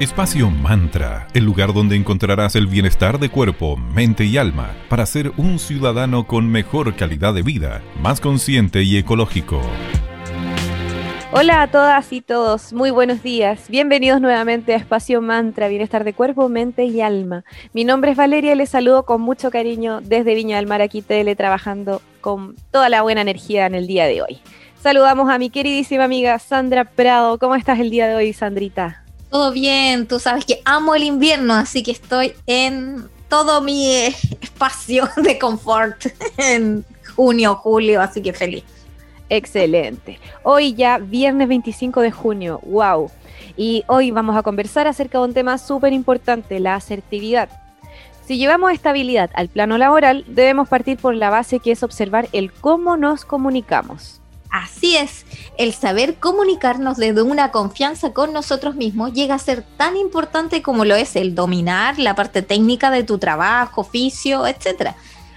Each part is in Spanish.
Espacio Mantra, el lugar donde encontrarás el bienestar de cuerpo, mente y alma para ser un ciudadano con mejor calidad de vida, más consciente y ecológico. Hola a todas y todos, muy buenos días. Bienvenidos nuevamente a Espacio Mantra, Bienestar de Cuerpo, Mente y Alma. Mi nombre es Valeria y les saludo con mucho cariño desde Viña del Mar, aquí trabajando con toda la buena energía en el día de hoy. Saludamos a mi queridísima amiga Sandra Prado. ¿Cómo estás el día de hoy, Sandrita? Todo bien, tú sabes que amo el invierno, así que estoy en todo mi espacio de confort en junio, julio, así que feliz. Excelente. Hoy ya viernes 25 de junio, wow. Y hoy vamos a conversar acerca de un tema súper importante, la asertividad. Si llevamos estabilidad al plano laboral, debemos partir por la base que es observar el cómo nos comunicamos. Así es, el saber comunicarnos desde una confianza con nosotros mismos llega a ser tan importante como lo es el dominar la parte técnica de tu trabajo, oficio, etc.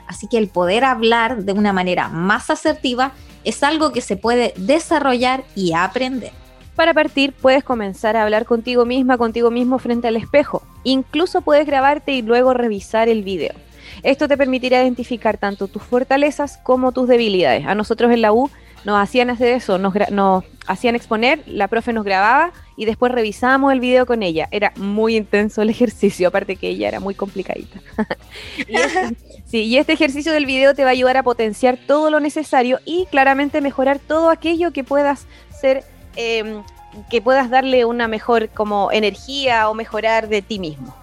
Así que el poder hablar de una manera más asertiva es algo que se puede desarrollar y aprender. Para partir, puedes comenzar a hablar contigo misma, contigo mismo frente al espejo. Incluso puedes grabarte y luego revisar el video. Esto te permitirá identificar tanto tus fortalezas como tus debilidades. A nosotros en la U nos hacían hacer eso, nos, hacían exponer, la profe nos grababa y después revisábamos el video con ella. Era muy intenso el ejercicio, aparte que ella era muy complicadita. y, este, sí, y este ejercicio del video te va a ayudar a potenciar todo lo necesario y claramente mejorar todo aquello que puedas ser, em, que puedas darle una mejor como energía o mejorar de ti mismo.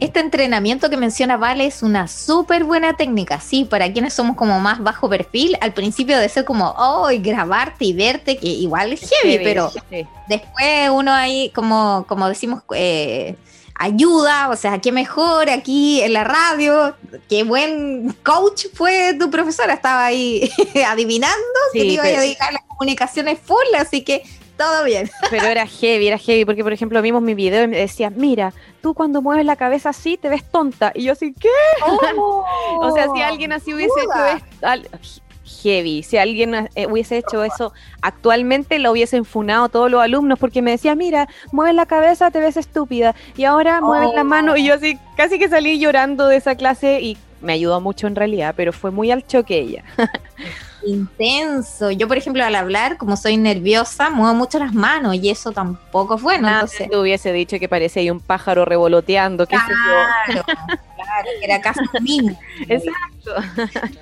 Este entrenamiento que menciona Vale es una súper buena técnica, sí, para quienes somos como más bajo perfil, al principio de ser como, oh, grabarte y verte, que igual es heavy, pero después uno ahí, como, como decimos, eh, ayuda, o sea, qué mejor aquí en la radio, qué buen coach fue tu profesora, estaba ahí adivinando que te iba a dedicar a las comunicaciones full, así que todo bien. Pero era heavy, era heavy, porque por ejemplo vimos mi video y me decía, mira, tú cuando mueves la cabeza así te ves tonta. Y yo así, ¿qué? Oh, o sea, si alguien así hubiese hecho esto, heavy, si alguien eh, hubiese hecho eso actualmente, lo hubiesen funado todos los alumnos, porque me decía, mira, mueves la cabeza, te ves estúpida. Y ahora mueves la mano. Y yo así, casi que salí llorando de esa clase y me ayudó mucho en realidad, pero fue muy al choque ella. intenso. Yo, por ejemplo, al hablar, como soy nerviosa, muevo mucho las manos y eso tampoco es bueno. Nada, entonces... te hubiese dicho que parecía un pájaro revoloteando, qué claro, Claro, era casi mismo. Exacto.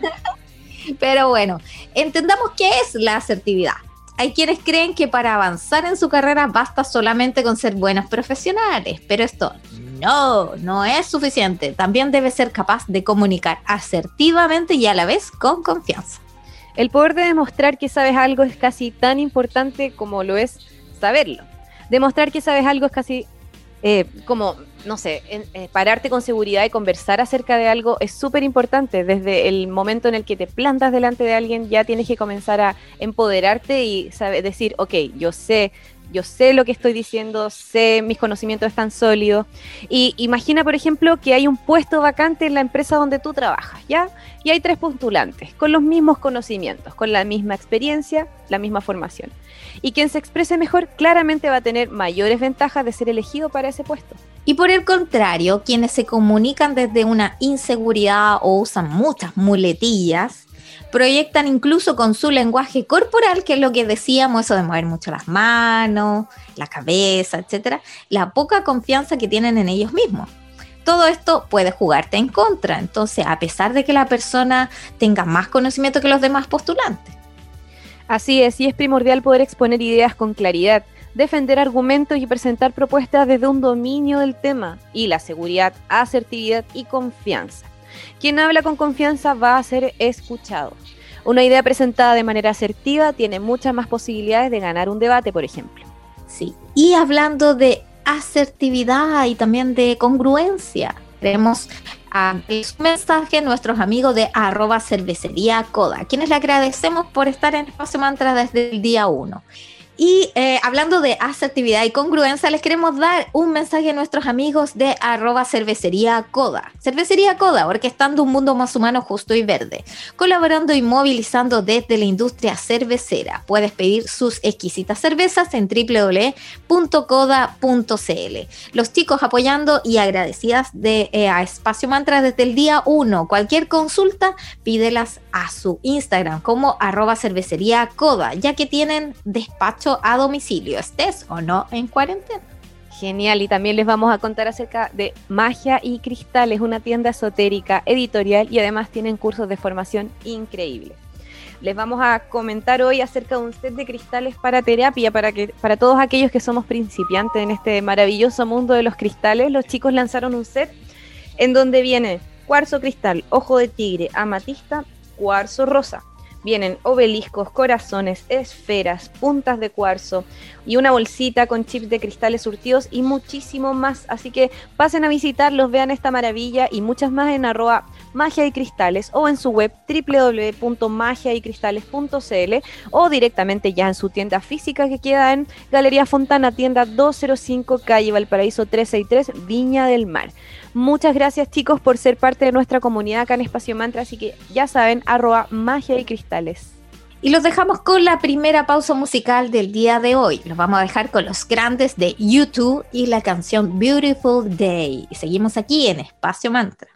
Pero bueno, entendamos qué es la asertividad. Hay quienes creen que para avanzar en su carrera basta solamente con ser buenos profesionales, pero esto no, no es suficiente. También debe ser capaz de comunicar asertivamente y a la vez con confianza. El poder de demostrar que sabes algo es casi tan importante como lo es saberlo. Demostrar que sabes algo es casi eh, como, no sé, eh, pararte con seguridad y conversar acerca de algo es súper importante. Desde el momento en el que te plantas delante de alguien, ya tienes que comenzar a empoderarte y saber, decir, ok, yo sé yo sé lo que estoy diciendo, sé, mis conocimientos están sólidos. Y imagina, por ejemplo, que hay un puesto vacante en la empresa donde tú trabajas, ¿ya? Y hay tres postulantes con los mismos conocimientos, con la misma experiencia, la misma formación. Y quien se exprese mejor claramente va a tener mayores ventajas de ser elegido para ese puesto. Y por el contrario, quienes se comunican desde una inseguridad o usan muchas muletillas, proyectan incluso con su lenguaje corporal, que es lo que decíamos, eso de mover mucho las manos, la cabeza, etcétera, la poca confianza que tienen en ellos mismos. Todo esto puede jugarte en contra, entonces, a pesar de que la persona tenga más conocimiento que los demás postulantes. Así es, y es primordial poder exponer ideas con claridad, defender argumentos y presentar propuestas desde un dominio del tema y la seguridad, asertividad y confianza. Quien habla con confianza va a ser escuchado. Una idea presentada de manera asertiva tiene muchas más posibilidades de ganar un debate, por ejemplo. Sí, y hablando de asertividad y también de congruencia, tenemos a su mensaje nuestros amigos de arroba cervecería coda, quienes le agradecemos por estar en Espacio Mantra desde el día 1. Y eh, hablando de asertividad y congruencia, les queremos dar un mensaje a nuestros amigos de arroba cervecería Coda. Cervecería Coda, orquestando un mundo más humano, justo y verde. Colaborando y movilizando desde la industria cervecera. Puedes pedir sus exquisitas cervezas en www.coda.cl. Los chicos apoyando y agradecidas de, eh, a Espacio Mantra desde el día 1. Cualquier consulta, pídelas a su Instagram como arroba cervecería ya que tienen despacho a domicilio, estés o no en cuarentena. Genial, y también les vamos a contar acerca de Magia y Cristales, una tienda esotérica, editorial y además tienen cursos de formación increíbles. Les vamos a comentar hoy acerca de un set de cristales para terapia, para, que, para todos aquellos que somos principiantes en este maravilloso mundo de los cristales. Los chicos lanzaron un set en donde viene cuarzo cristal, ojo de tigre, amatista, cuarzo rosa Vienen obeliscos, corazones, esferas, puntas de cuarzo y una bolsita con chips de cristales surtidos y muchísimo más. Así que pasen a visitarlos, vean esta maravilla y muchas más en arroba magia y cristales o en su web www.magiaycristales.cl o directamente ya en su tienda física que queda en Galería Fontana, tienda 205, calle Valparaíso 363, Viña del Mar. Muchas gracias chicos por ser parte de nuestra comunidad acá en Espacio Mantra, así que ya saben, arroba magia y cristales. Y los dejamos con la primera pausa musical del día de hoy. Los vamos a dejar con los grandes de YouTube y la canción Beautiful Day. Y seguimos aquí en Espacio Mantra.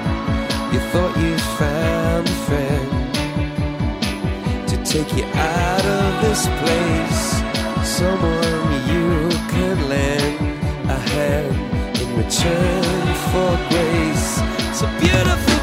thought you found a friend to take you out of this place. Someone you can lend a hand in return for grace. It's a beautiful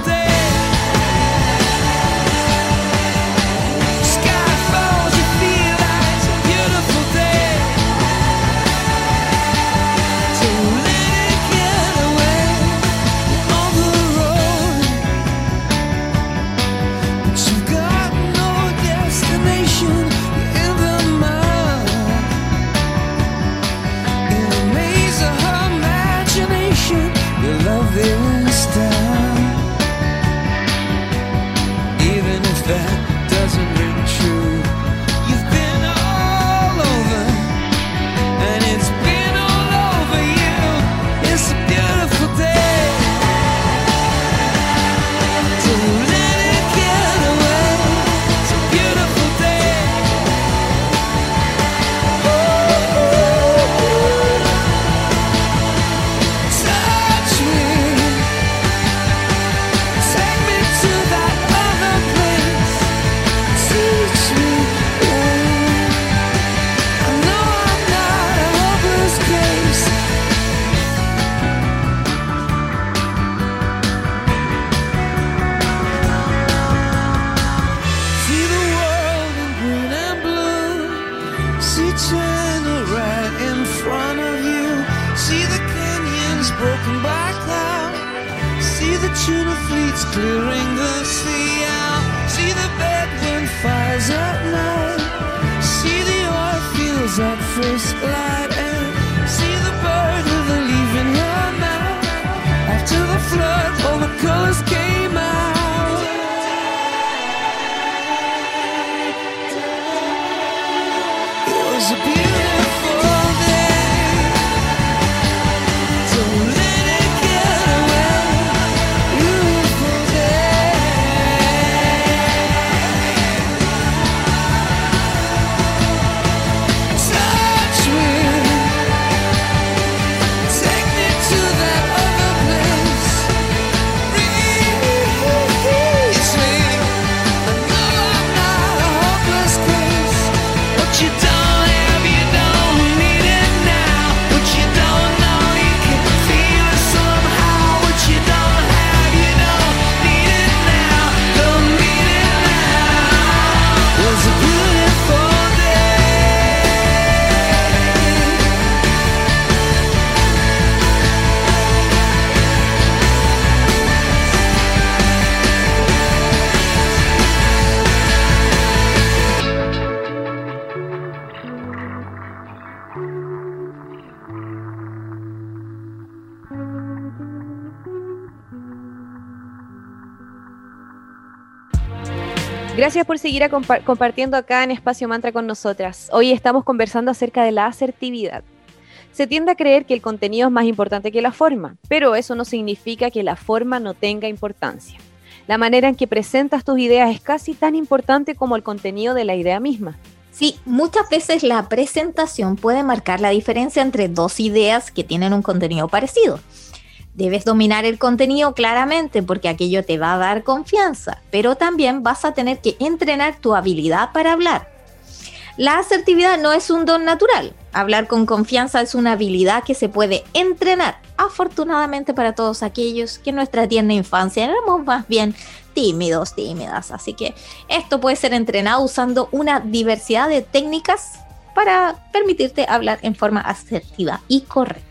Gracias por seguir compartiendo acá en Espacio Mantra con nosotras. Hoy estamos conversando acerca de la asertividad. Se tiende a creer que el contenido es más importante que la forma, pero eso no significa que la forma no tenga importancia. La manera en que presentas tus ideas es casi tan importante como el contenido de la idea misma. Sí, muchas veces la presentación puede marcar la diferencia entre dos ideas que tienen un contenido parecido. Debes dominar el contenido claramente porque aquello te va a dar confianza, pero también vas a tener que entrenar tu habilidad para hablar. La asertividad no es un don natural. Hablar con confianza es una habilidad que se puede entrenar. Afortunadamente para todos aquellos que en nuestra tierna infancia éramos más bien tímidos, tímidas. Así que esto puede ser entrenado usando una diversidad de técnicas para permitirte hablar en forma asertiva y correcta.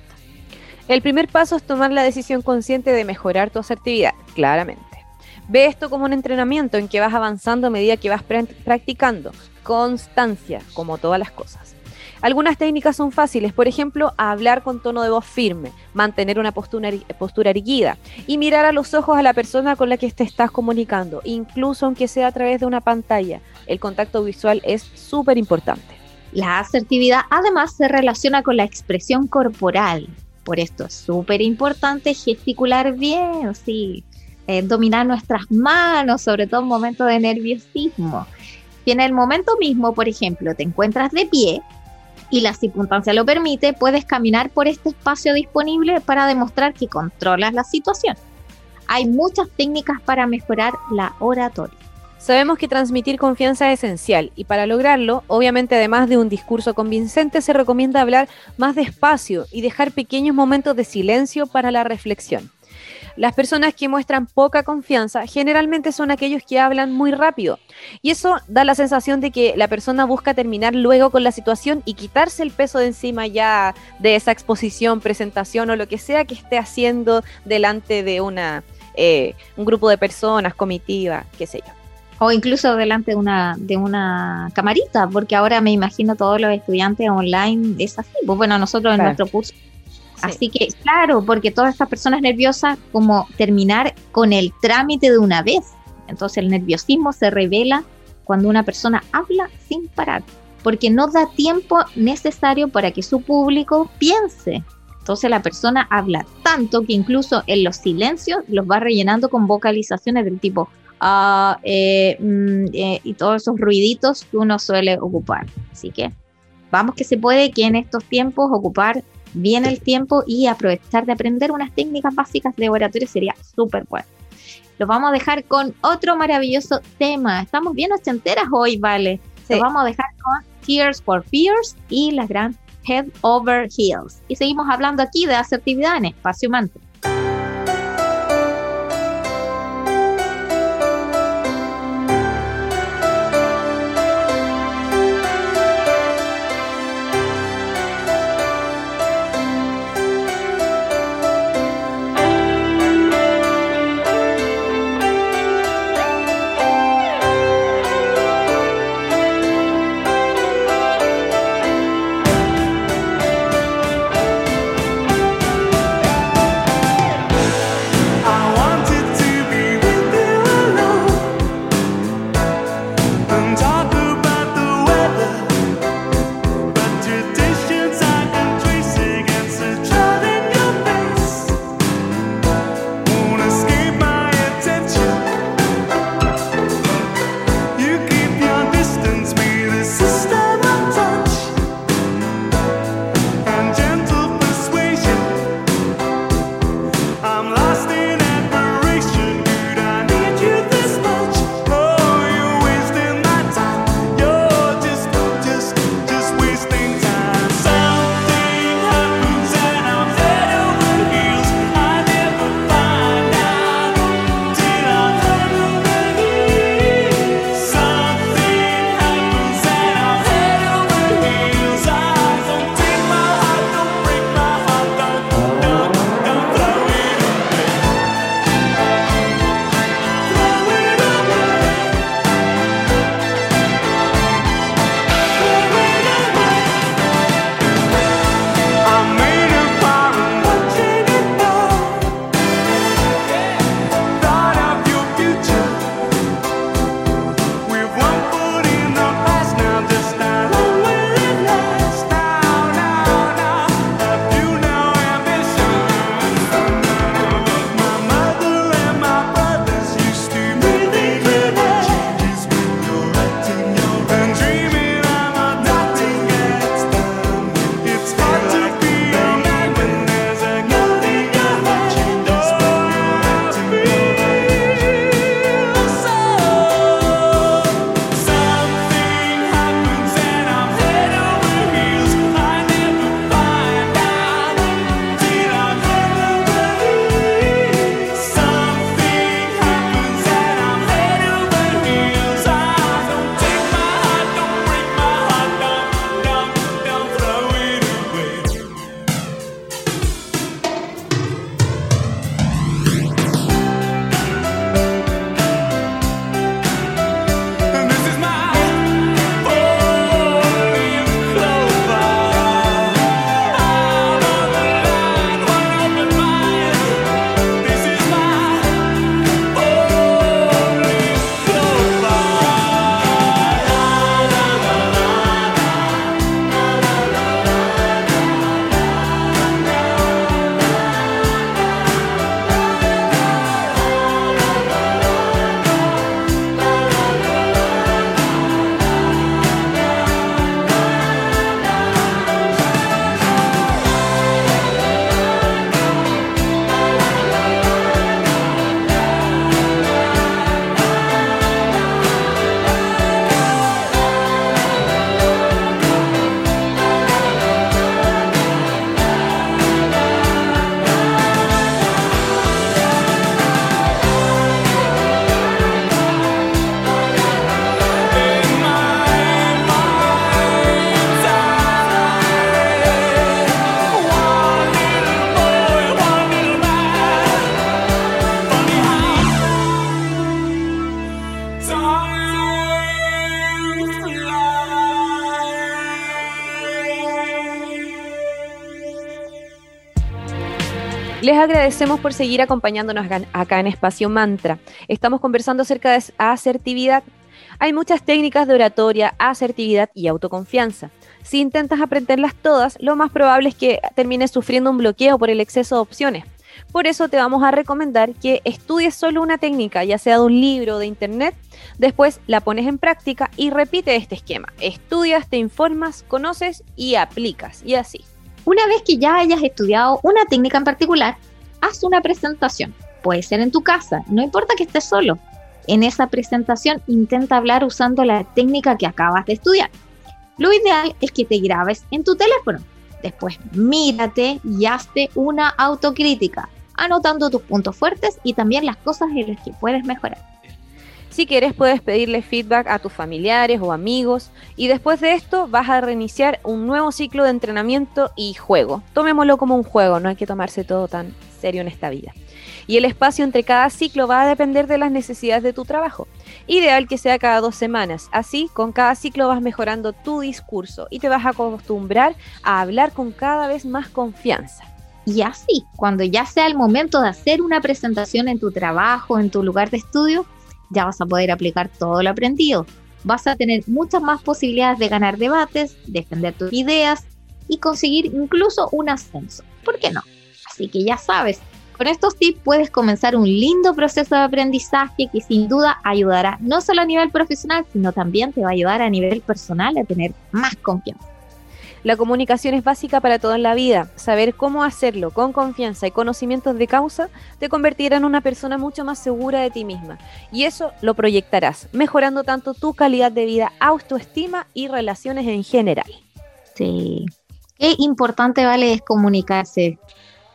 El primer paso es tomar la decisión consciente de mejorar tu asertividad, claramente. Ve esto como un entrenamiento en que vas avanzando a medida que vas practicando. Constancia, como todas las cosas. Algunas técnicas son fáciles, por ejemplo, hablar con tono de voz firme, mantener una postura, postura erguida y mirar a los ojos a la persona con la que te estás comunicando, incluso aunque sea a través de una pantalla. El contacto visual es súper importante. La asertividad además se relaciona con la expresión corporal, por esto es súper importante gesticular bien, sí, eh, dominar nuestras manos, sobre todo en momentos de nerviosismo. Si en el momento mismo, por ejemplo, te encuentras de pie y la circunstancia lo permite, puedes caminar por este espacio disponible para demostrar que controlas la situación. Hay muchas técnicas para mejorar la oratoria. Sabemos que transmitir confianza es esencial y para lograrlo, obviamente además de un discurso convincente, se recomienda hablar más despacio y dejar pequeños momentos de silencio para la reflexión. Las personas que muestran poca confianza generalmente son aquellos que hablan muy rápido y eso da la sensación de que la persona busca terminar luego con la situación y quitarse el peso de encima ya de esa exposición, presentación o lo que sea que esté haciendo delante de una, eh, un grupo de personas, comitiva, qué sé yo o incluso delante de una, de una camarita, porque ahora me imagino todos los estudiantes online es así. Pues bueno, nosotros en nuestro curso. Así que, claro, porque todas estas personas nerviosas, como terminar con el trámite de una vez. Entonces el nerviosismo se revela cuando una persona habla sin parar, porque no da tiempo necesario para que su público piense. Entonces la persona habla tanto que incluso en los silencios los va rellenando con vocalizaciones del tipo eh, mm, eh, y todos esos ruiditos que uno suele ocupar. Así que vamos que se puede que en estos tiempos ocupar bien el tiempo y aprovechar de aprender unas técnicas básicas de oratorio sería súper bueno. Lo vamos a dejar con otro maravilloso tema. Estamos bien ochenteras hoy, ¿vale? Lo vamos a dejar con Tears for Fears y la gran Head Over Heels. Y seguimos hablando aquí de asertividad en Espacio Mantra. Agradecemos por seguir acompañándonos acá en Espacio Mantra. Estamos conversando acerca de asertividad. Hay muchas técnicas de oratoria, asertividad y autoconfianza. Si intentas aprenderlas todas, lo más probable es que termines sufriendo un bloqueo por el exceso de opciones. Por eso te vamos a recomendar que estudies solo una técnica, ya sea de un libro o de internet, después la pones en práctica y repite este esquema. Estudias, te informas, conoces y aplicas, y así. Una vez que ya hayas estudiado una técnica en particular, haz una presentación. Puede ser en tu casa, no importa que estés solo. En esa presentación intenta hablar usando la técnica que acabas de estudiar. Lo ideal es que te grabes en tu teléfono Después mírate y hazte una autocrítica, anotando tus puntos fuertes y también las cosas en las que puedes mejorar. Si quieres puedes pedirle feedback a tus familiares o amigos y después de esto vas a reiniciar un nuevo ciclo de entrenamiento y juego. Tomémoslo como un juego, no hay que tomarse todo tan serio en esta vida y el espacio entre cada ciclo va a depender de las necesidades de tu trabajo. Ideal que sea cada dos semanas. Así, con cada ciclo vas mejorando tu discurso y te vas a acostumbrar a hablar con cada vez más confianza. Y así, cuando ya sea el momento de hacer una presentación en tu trabajo, en tu lugar de estudio, ya vas a poder aplicar todo lo aprendido. Vas a tener muchas más posibilidades de ganar debates, defender tus ideas y conseguir incluso un ascenso. ¿Por qué no? Así que ya sabes, con estos tips puedes comenzar un lindo proceso de aprendizaje que sin duda ayudará no solo a nivel profesional, sino también te va a ayudar a nivel personal a tener más confianza. La comunicación es básica para todo en la vida. Saber cómo hacerlo con confianza y conocimientos de causa te convertirá en una persona mucho más segura de ti misma. Y eso lo proyectarás, mejorando tanto tu calidad de vida, autoestima y relaciones en general. Sí. Qué importante vale es comunicarse.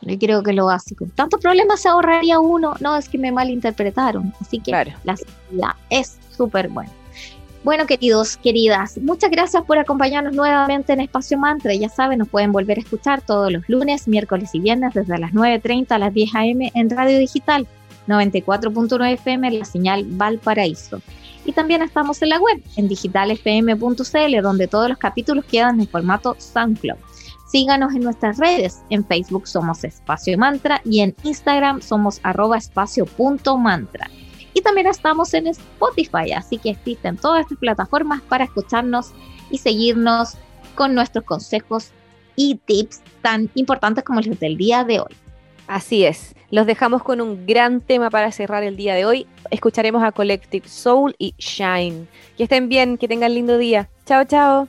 Yo creo que lo básico. Tantos problemas se ahorraría uno. No, es que me malinterpretaron. Así que la seguridad es súper buena. Bueno, queridos, queridas, muchas gracias por acompañarnos nuevamente en Espacio Mantra. Ya saben, nos pueden volver a escuchar todos los lunes, miércoles y viernes desde las 9.30 a las 10 a.m. en Radio Digital 94.9 FM, la señal Valparaíso. Y también estamos en la web, en digitalfm.cl, donde todos los capítulos quedan en formato SoundCloud. Síganos en nuestras redes. En Facebook somos Espacio Mantra y en Instagram somos arroba espacio.mantra. Y también estamos en Spotify, así que existen todas estas plataformas para escucharnos y seguirnos con nuestros consejos y tips tan importantes como los del día de hoy. Así es, los dejamos con un gran tema para cerrar el día de hoy. Escucharemos a Collective Soul y Shine. Que estén bien, que tengan lindo día. Chao, chao.